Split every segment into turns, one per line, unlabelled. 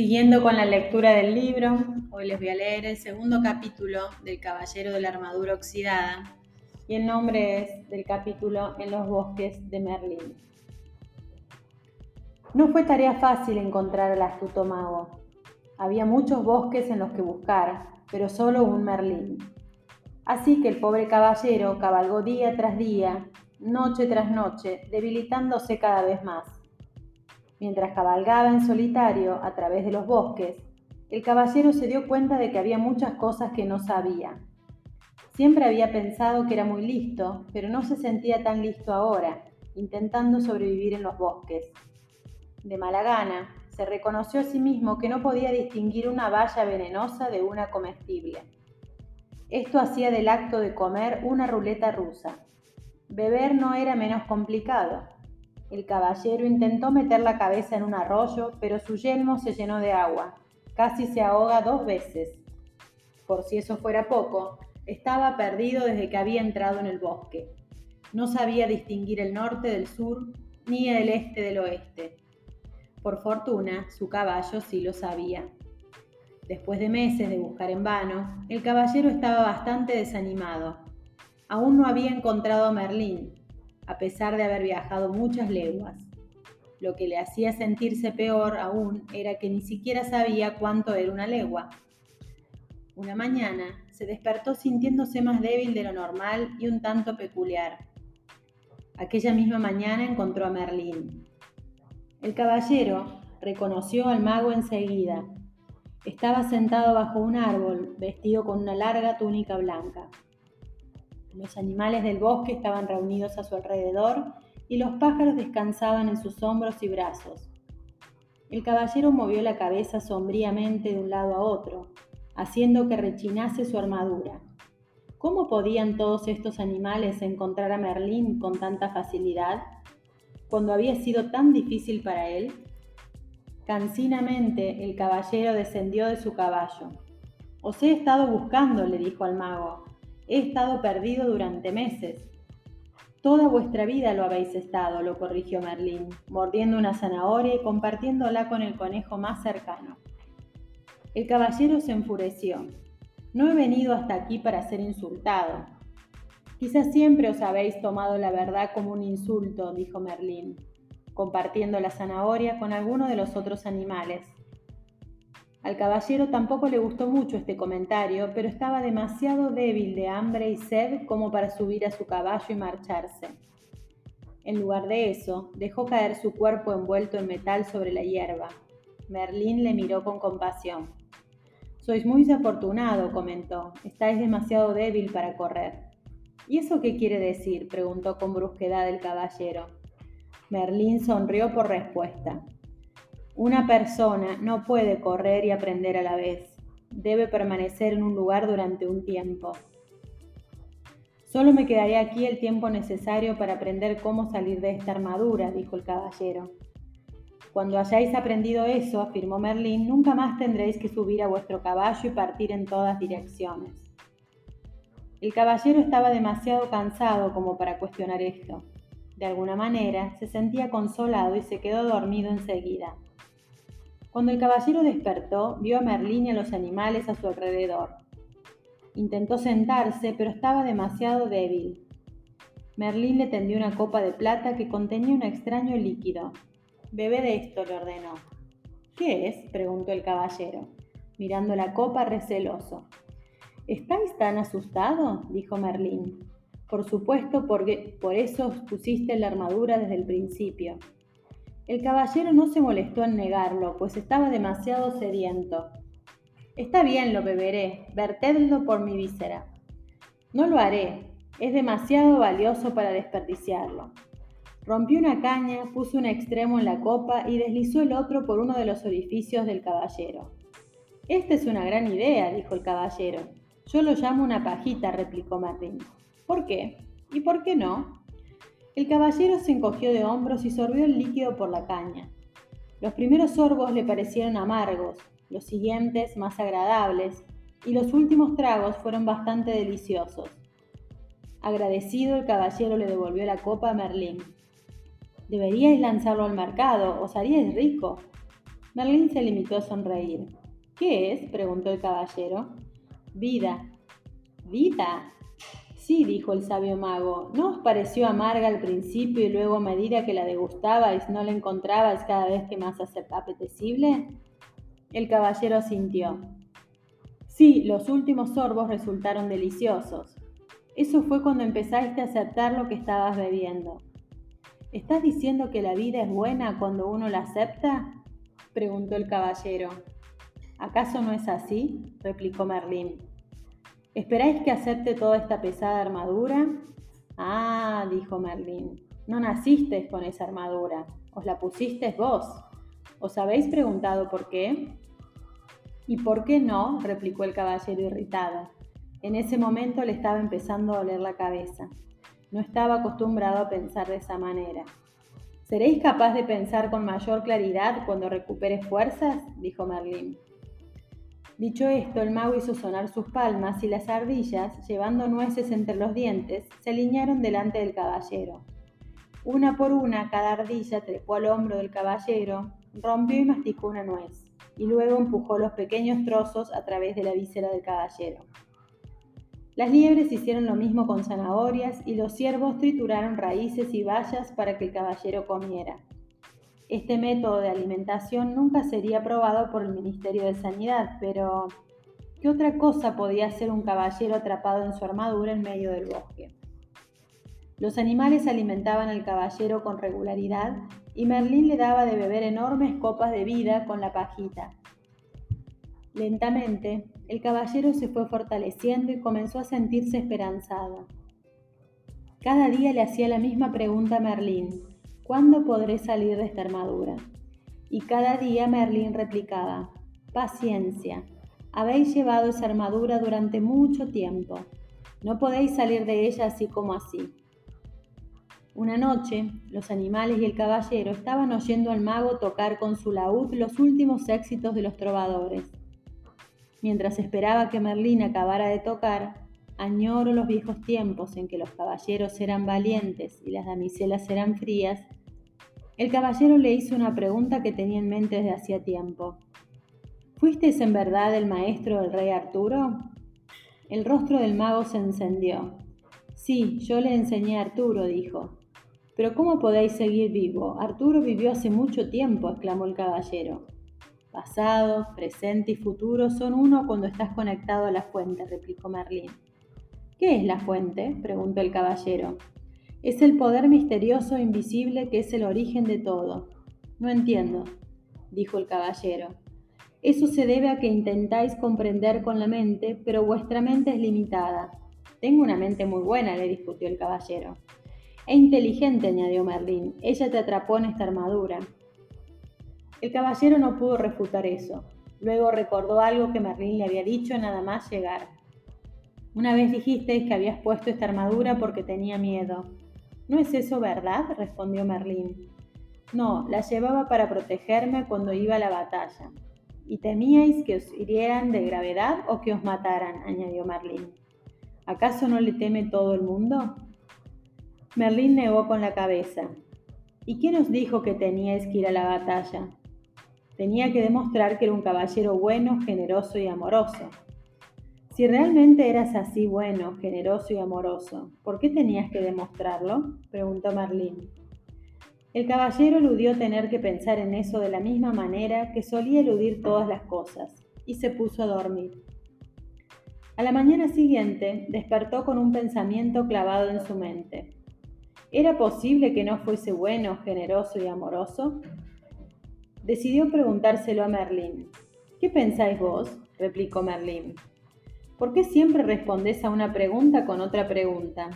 Siguiendo con la lectura del libro, hoy les voy a leer el segundo capítulo del Caballero de la Armadura Oxidada y el nombre es del capítulo En los bosques de Merlín. No fue tarea fácil encontrar al astuto mago. Había muchos bosques en los que buscar, pero solo un Merlín. Así que el pobre caballero cabalgó día tras día, noche tras noche, debilitándose cada vez más. Mientras cabalgaba en solitario a través de los bosques, el caballero se dio cuenta de que había muchas cosas que no sabía. Siempre había pensado que era muy listo, pero no se sentía tan listo ahora, intentando sobrevivir en los bosques. De mala gana, se reconoció a sí mismo que no podía distinguir una valla venenosa de una comestible. Esto hacía del acto de comer una ruleta rusa. Beber no era menos complicado. El caballero intentó meter la cabeza en un arroyo, pero su yelmo se llenó de agua. Casi se ahoga dos veces. Por si eso fuera poco, estaba perdido desde que había entrado en el bosque. No sabía distinguir el norte del sur ni el este del oeste. Por fortuna, su caballo sí lo sabía. Después de meses de buscar en vano, el caballero estaba bastante desanimado. Aún no había encontrado a Merlín, a pesar de haber viajado muchas leguas. Lo que le hacía sentirse peor aún era que ni siquiera sabía cuánto era una legua. Una mañana se despertó sintiéndose más débil de lo normal y un tanto peculiar. Aquella misma mañana encontró a Merlín. El caballero reconoció al mago enseguida estaba sentado bajo un árbol, vestido con una larga túnica blanca. Los animales del bosque estaban reunidos a su alrededor y los pájaros descansaban en sus hombros y brazos. El caballero movió la cabeza sombríamente de un lado a otro, haciendo que rechinase su armadura. ¿Cómo podían todos estos animales encontrar a Merlín con tanta facilidad, cuando había sido tan difícil para él? Cansinamente el caballero descendió de su caballo. Os he estado buscando, le dijo al mago. He estado perdido durante meses. Toda vuestra vida lo habéis estado, lo corrigió Merlín, mordiendo una zanahoria y compartiéndola con el conejo más cercano. El caballero se enfureció. No he venido hasta aquí para ser insultado. Quizás siempre os habéis tomado la verdad como un insulto, dijo Merlín compartiendo la zanahoria con alguno de los otros animales. Al caballero tampoco le gustó mucho este comentario, pero estaba demasiado débil de hambre y sed como para subir a su caballo y marcharse. En lugar de eso, dejó caer su cuerpo envuelto en metal sobre la hierba. Merlín le miró con compasión. Sois muy desafortunado, comentó. Estáis demasiado débil para correr. ¿Y eso qué quiere decir? preguntó con brusquedad el caballero. Merlín sonrió por respuesta. Una persona no puede correr y aprender a la vez. Debe permanecer en un lugar durante un tiempo. Solo me quedaré aquí el tiempo necesario para aprender cómo salir de esta armadura, dijo el caballero. Cuando hayáis aprendido eso, afirmó Merlín, nunca más tendréis que subir a vuestro caballo y partir en todas direcciones. El caballero estaba demasiado cansado como para cuestionar esto. De alguna manera, se sentía consolado y se quedó dormido enseguida. Cuando el caballero despertó, vio a Merlín y a los animales a su alrededor. Intentó sentarse, pero estaba demasiado débil. Merlín le tendió una copa de plata que contenía un extraño líquido. Bebe de esto, le ordenó. ¿Qué es? preguntó el caballero, mirando la copa receloso. ¿Estáis tan asustado? dijo Merlín. Por supuesto, porque por eso pusiste la armadura desde el principio. El caballero no se molestó en negarlo, pues estaba demasiado sediento. Está bien, lo beberé, vertedlo por mi víscera. No lo haré, es demasiado valioso para desperdiciarlo. Rompió una caña, puso un extremo en la copa y deslizó el otro por uno de los orificios del caballero. Esta es una gran idea, dijo el caballero. Yo lo llamo una pajita, replicó Martín. ¿Por qué? ¿Y por qué no? El caballero se encogió de hombros y sorbió el líquido por la caña. Los primeros sorbos le parecieron amargos, los siguientes más agradables, y los últimos tragos fueron bastante deliciosos. Agradecido, el caballero le devolvió la copa a Merlín. Deberíais lanzarlo al mercado, os haríais rico. Merlín se limitó a sonreír. ¿Qué es? preguntó el caballero. Vida. ¿Vida? Sí, dijo el sabio mago. ¿No os pareció amarga al principio y luego a medida que la degustabais no la encontrabais cada vez que más apetecible? El caballero asintió. Sí, los últimos sorbos resultaron deliciosos. Eso fue cuando empezaste a aceptar lo que estabas bebiendo. ¿Estás diciendo que la vida es buena cuando uno la acepta? preguntó el caballero. ¿Acaso no es así? replicó Merlín. ¿Esperáis que acepte toda esta pesada armadura? Ah, dijo Merlín, no nacisteis con esa armadura, os la pusisteis vos. ¿Os habéis preguntado por qué? ¿Y por qué no? replicó el caballero irritado. En ese momento le estaba empezando a doler la cabeza. No estaba acostumbrado a pensar de esa manera. ¿Seréis capaz de pensar con mayor claridad cuando recupere fuerzas? dijo Merlín. Dicho esto, el mago hizo sonar sus palmas y las ardillas, llevando nueces entre los dientes, se alinearon delante del caballero. Una por una, cada ardilla trepó al hombro del caballero, rompió y masticó una nuez, y luego empujó los pequeños trozos a través de la víscera del caballero. Las liebres hicieron lo mismo con zanahorias y los ciervos trituraron raíces y bayas para que el caballero comiera. Este método de alimentación nunca sería aprobado por el Ministerio de Sanidad, pero ¿qué otra cosa podía hacer un caballero atrapado en su armadura en medio del bosque? Los animales alimentaban al caballero con regularidad y Merlín le daba de beber enormes copas de vida con la pajita. Lentamente, el caballero se fue fortaleciendo y comenzó a sentirse esperanzado. Cada día le hacía la misma pregunta a Merlín, ¿cuándo podré salir de esta armadura? Y cada día Merlín replicaba, paciencia, habéis llevado esa armadura durante mucho tiempo, no podéis salir de ella así como así. Una noche, los animales y el caballero estaban oyendo al mago tocar con su laúd los últimos éxitos de los trovadores. Mientras esperaba que Merlín acabara de tocar, añoro los viejos tiempos en que los caballeros eran valientes y las damiselas eran frías, el caballero le hizo una pregunta que tenía en mente desde hacía tiempo. ¿Fuisteis en verdad el maestro del rey Arturo? El rostro del mago se encendió. Sí, yo le enseñé a Arturo, dijo. Pero ¿cómo podéis seguir vivo? Arturo vivió hace mucho tiempo, exclamó el caballero. Pasado, presente y futuro son uno cuando estás conectado a la fuente, replicó Merlín. ¿Qué es la fuente? preguntó el caballero. Es el poder misterioso e invisible que es el origen de todo. No entiendo, dijo el caballero. Eso se debe a que intentáis comprender con la mente, pero vuestra mente es limitada. Tengo una mente muy buena, le discutió el caballero. E inteligente, añadió Merlín. Ella te atrapó en esta armadura. El caballero no pudo refutar eso. Luego recordó algo que Merlín le había dicho nada más llegar. Una vez dijiste que habías puesto esta armadura porque tenía miedo. ¿No es eso verdad? respondió Merlín. No, la llevaba para protegerme cuando iba a la batalla. ¿Y temíais que os hirieran de gravedad o que os mataran? añadió Merlín. ¿Acaso no le teme todo el mundo? Merlín negó con la cabeza. ¿Y quién os dijo que teníais que ir a la batalla? Tenía que demostrar que era un caballero bueno, generoso y amoroso. Si realmente eras así bueno, generoso y amoroso, ¿por qué tenías que demostrarlo? preguntó Merlín. El caballero eludió tener que pensar en eso de la misma manera que solía eludir todas las cosas, y se puso a dormir. A la mañana siguiente despertó con un pensamiento clavado en su mente. ¿Era posible que no fuese bueno, generoso y amoroso? Decidió preguntárselo a Merlín. ¿Qué pensáis vos? replicó Merlín. ¿Por qué siempre respondés a una pregunta con otra pregunta?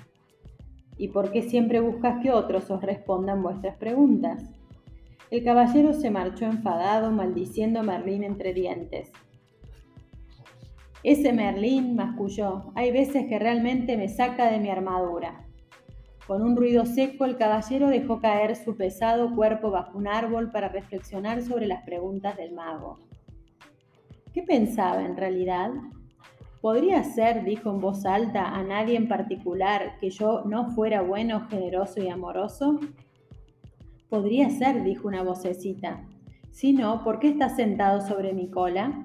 ¿Y por qué siempre buscas que otros os respondan vuestras preguntas? El caballero se marchó enfadado, maldiciendo a Merlín entre dientes. Ese Merlín, masculló, hay veces que realmente me saca de mi armadura. Con un ruido seco, el caballero dejó caer su pesado cuerpo bajo un árbol para reflexionar sobre las preguntas del mago. ¿Qué pensaba en realidad? ¿Podría ser, dijo en voz alta, a nadie en particular que yo no fuera bueno, generoso y amoroso? Podría ser, dijo una vocecita. Si no, ¿por qué estás sentado sobre mi cola?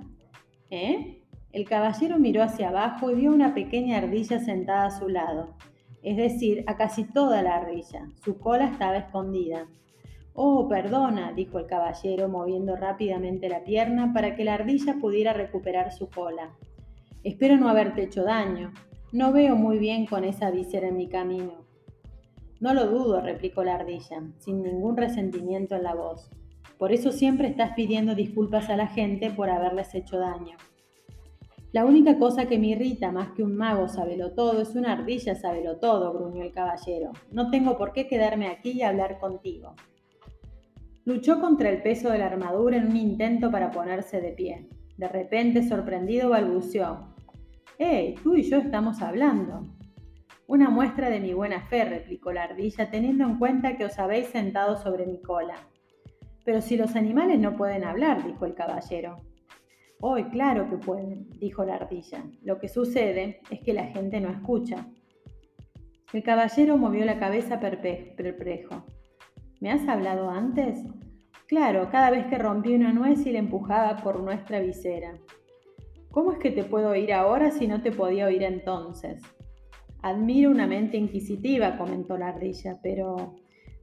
¿Eh? El caballero miró hacia abajo y vio una pequeña ardilla sentada a su lado, es decir, a casi toda la ardilla. Su cola estaba escondida. Oh, perdona, dijo el caballero, moviendo rápidamente la pierna para que la ardilla pudiera recuperar su cola. Espero no haberte hecho daño. No veo muy bien con esa víscera en mi camino. No lo dudo, replicó la ardilla, sin ningún resentimiento en la voz. Por eso siempre estás pidiendo disculpas a la gente por haberles hecho daño. La única cosa que me irrita más que un mago sabelo todo es una ardilla sabelo todo, gruñó el caballero. No tengo por qué quedarme aquí y hablar contigo. Luchó contra el peso de la armadura en un intento para ponerse de pie. De repente, sorprendido, balbuceó. ¡Eh! Tú y yo estamos hablando. Una muestra de mi buena fe, replicó la ardilla, teniendo en cuenta que os habéis sentado sobre mi cola. Pero si los animales no pueden hablar, dijo el caballero. Hoy, claro que pueden, dijo la ardilla. Lo que sucede es que la gente no escucha. El caballero movió la cabeza perplejo. ¿Me has hablado antes? Claro, cada vez que rompí una nuez y la empujaba por nuestra visera. ¿Cómo es que te puedo oír ahora si no te podía oír entonces? Admiro una mente inquisitiva, comentó la ardilla, pero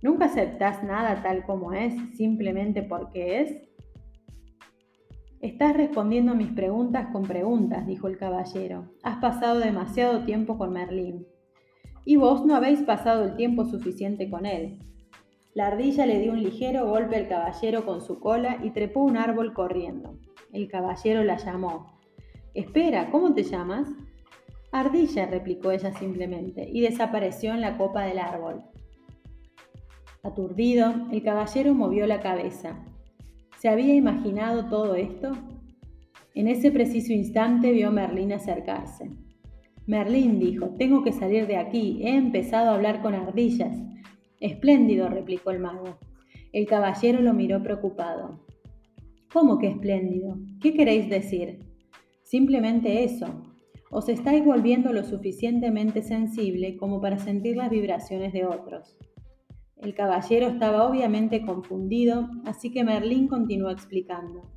¿nunca aceptás nada tal como es simplemente porque es? Estás respondiendo mis preguntas con preguntas, dijo el caballero. Has pasado demasiado tiempo con Merlín. Y vos no habéis pasado el tiempo suficiente con él. La ardilla le dio un ligero golpe al caballero con su cola y trepó un árbol corriendo. El caballero la llamó. Espera, ¿cómo te llamas? Ardilla, replicó ella simplemente, y desapareció en la copa del árbol. Aturdido, el caballero movió la cabeza. ¿Se había imaginado todo esto? En ese preciso instante vio a Merlín acercarse. Merlín dijo, tengo que salir de aquí, he empezado a hablar con ardillas. Espléndido, replicó el mago. El caballero lo miró preocupado. ¿Cómo que espléndido? ¿Qué queréis decir? Simplemente eso. Os estáis volviendo lo suficientemente sensible como para sentir las vibraciones de otros. El caballero estaba obviamente confundido, así que Merlín continuó explicando.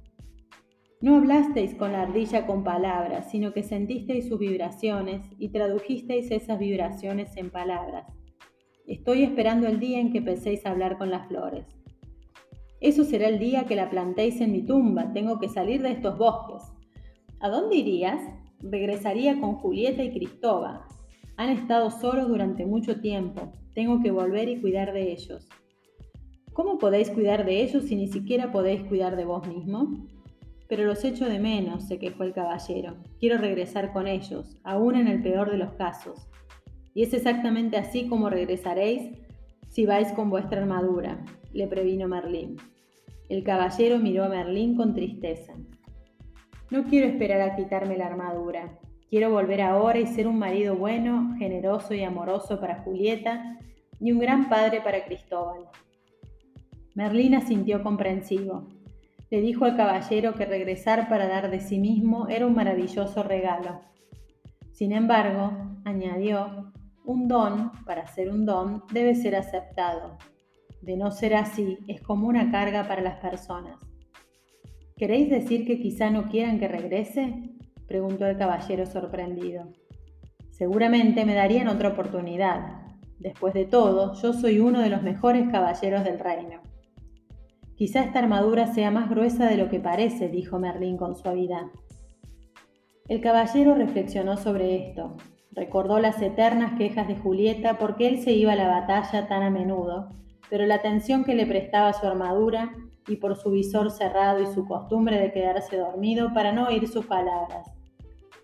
No hablasteis con la ardilla con palabras, sino que sentisteis sus vibraciones y tradujisteis esas vibraciones en palabras. Estoy esperando el día en que penséis hablar con las flores. Eso será el día que la plantéis en mi tumba. Tengo que salir de estos bosques. ¿A dónde irías? Regresaría con Julieta y Cristóbal. Han estado solos durante mucho tiempo. Tengo que volver y cuidar de ellos. ¿Cómo podéis cuidar de ellos si ni siquiera podéis cuidar de vos mismo? Pero los echo de menos, se quejó el caballero. Quiero regresar con ellos, aún en el peor de los casos. Y es exactamente así como regresaréis si vais con vuestra armadura, le previno Merlín. El caballero miró a Merlín con tristeza. No quiero esperar a quitarme la armadura. Quiero volver ahora y ser un marido bueno, generoso y amoroso para Julieta y un gran padre para Cristóbal. Merlín sintió comprensivo. Le dijo al caballero que regresar para dar de sí mismo era un maravilloso regalo. Sin embargo, añadió, un don, para ser un don, debe ser aceptado. De no ser así, es como una carga para las personas. ¿Queréis decir que quizá no quieran que regrese? preguntó el caballero sorprendido. Seguramente me darían otra oportunidad. Después de todo, yo soy uno de los mejores caballeros del reino. Quizá esta armadura sea más gruesa de lo que parece, dijo Merlín con suavidad. El caballero reflexionó sobre esto. Recordó las eternas quejas de Julieta porque él se iba a la batalla tan a menudo, pero la atención que le prestaba su armadura y por su visor cerrado y su costumbre de quedarse dormido para no oír sus palabras.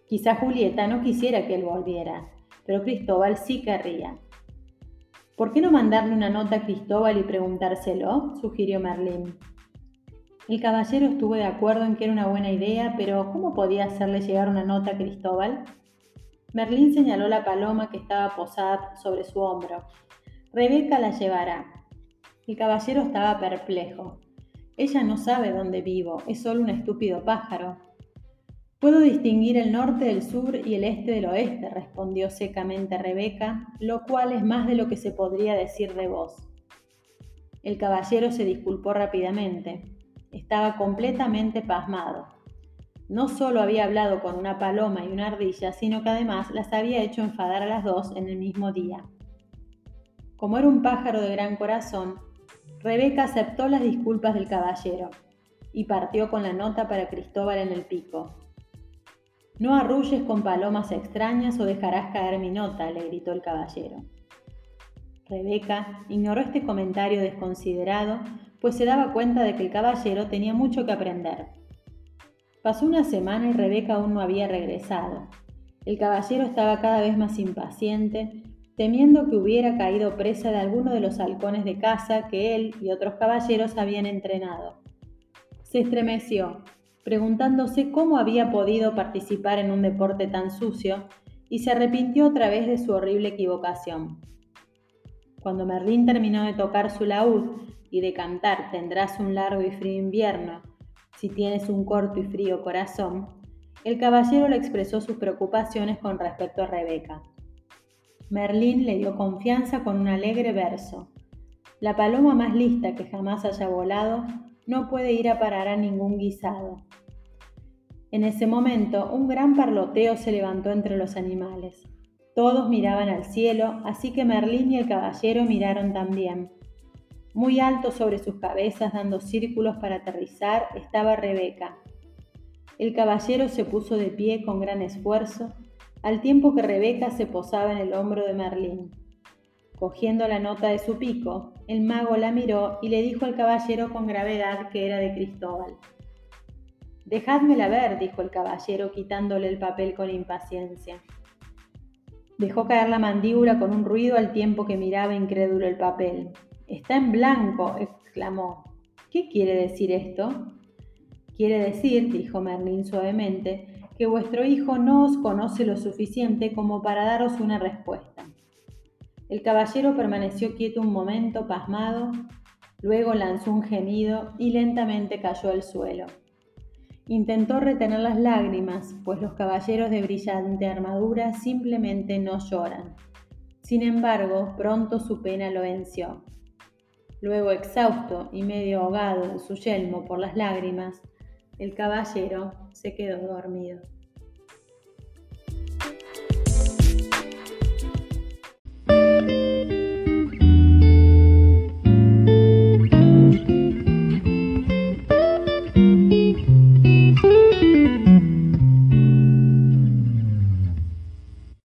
Quizá Julieta no quisiera que él volviera, pero Cristóbal sí querría. ¿Por qué no mandarle una nota a Cristóbal y preguntárselo? sugirió Merlín. El caballero estuvo de acuerdo en que era una buena idea, pero ¿cómo podía hacerle llegar una nota a Cristóbal? Merlín señaló la paloma que estaba posada sobre su hombro. Rebeca la llevará. El caballero estaba perplejo. Ella no sabe dónde vivo, es solo un estúpido pájaro. Puedo distinguir el norte del sur y el este del oeste, respondió secamente Rebeca, lo cual es más de lo que se podría decir de vos. El caballero se disculpó rápidamente. estaba completamente pasmado. No solo había hablado con una paloma y una ardilla, sino que además las había hecho enfadar a las dos en el mismo día. Como era un pájaro de gran corazón, Rebeca aceptó las disculpas del caballero y partió con la nota para Cristóbal en el pico. No arrulles con palomas extrañas o dejarás caer mi nota, le gritó el caballero. Rebeca ignoró este comentario desconsiderado, pues se daba cuenta de que el caballero tenía mucho que aprender. Pasó una semana y Rebeca aún no había regresado. El caballero estaba cada vez más impaciente, temiendo que hubiera caído presa de alguno de los halcones de caza que él y otros caballeros habían entrenado. Se estremeció, preguntándose cómo había podido participar en un deporte tan sucio, y se arrepintió otra vez de su horrible equivocación. Cuando Merlín terminó de tocar su laúd y de cantar Tendrás un largo y frío invierno, si tienes un corto y frío corazón, el caballero le expresó sus preocupaciones con respecto a Rebeca. Merlín le dio confianza con un alegre verso. La paloma más lista que jamás haya volado no puede ir a parar a ningún guisado. En ese momento, un gran parloteo se levantó entre los animales. Todos miraban al cielo, así que Merlín y el caballero miraron también. Muy alto sobre sus cabezas, dando círculos para aterrizar, estaba Rebeca. El caballero se puso de pie con gran esfuerzo, al tiempo que Rebeca se posaba en el hombro de Merlín. Cogiendo la nota de su pico, el mago la miró y le dijo al caballero con gravedad que era de Cristóbal. Dejádmela ver, dijo el caballero quitándole el papel con impaciencia. Dejó caer la mandíbula con un ruido al tiempo que miraba incrédulo el papel. Está en blanco, exclamó. ¿Qué quiere decir esto? Quiere decir, dijo Merlín suavemente, que vuestro hijo no os conoce lo suficiente como para daros una respuesta. El caballero permaneció quieto un momento, pasmado, luego lanzó un gemido y lentamente cayó al suelo. Intentó retener las lágrimas, pues los caballeros de brillante armadura simplemente no lloran. Sin embargo, pronto su pena lo venció. Luego, exhausto y medio ahogado en su yelmo por las lágrimas, el caballero se quedó dormido.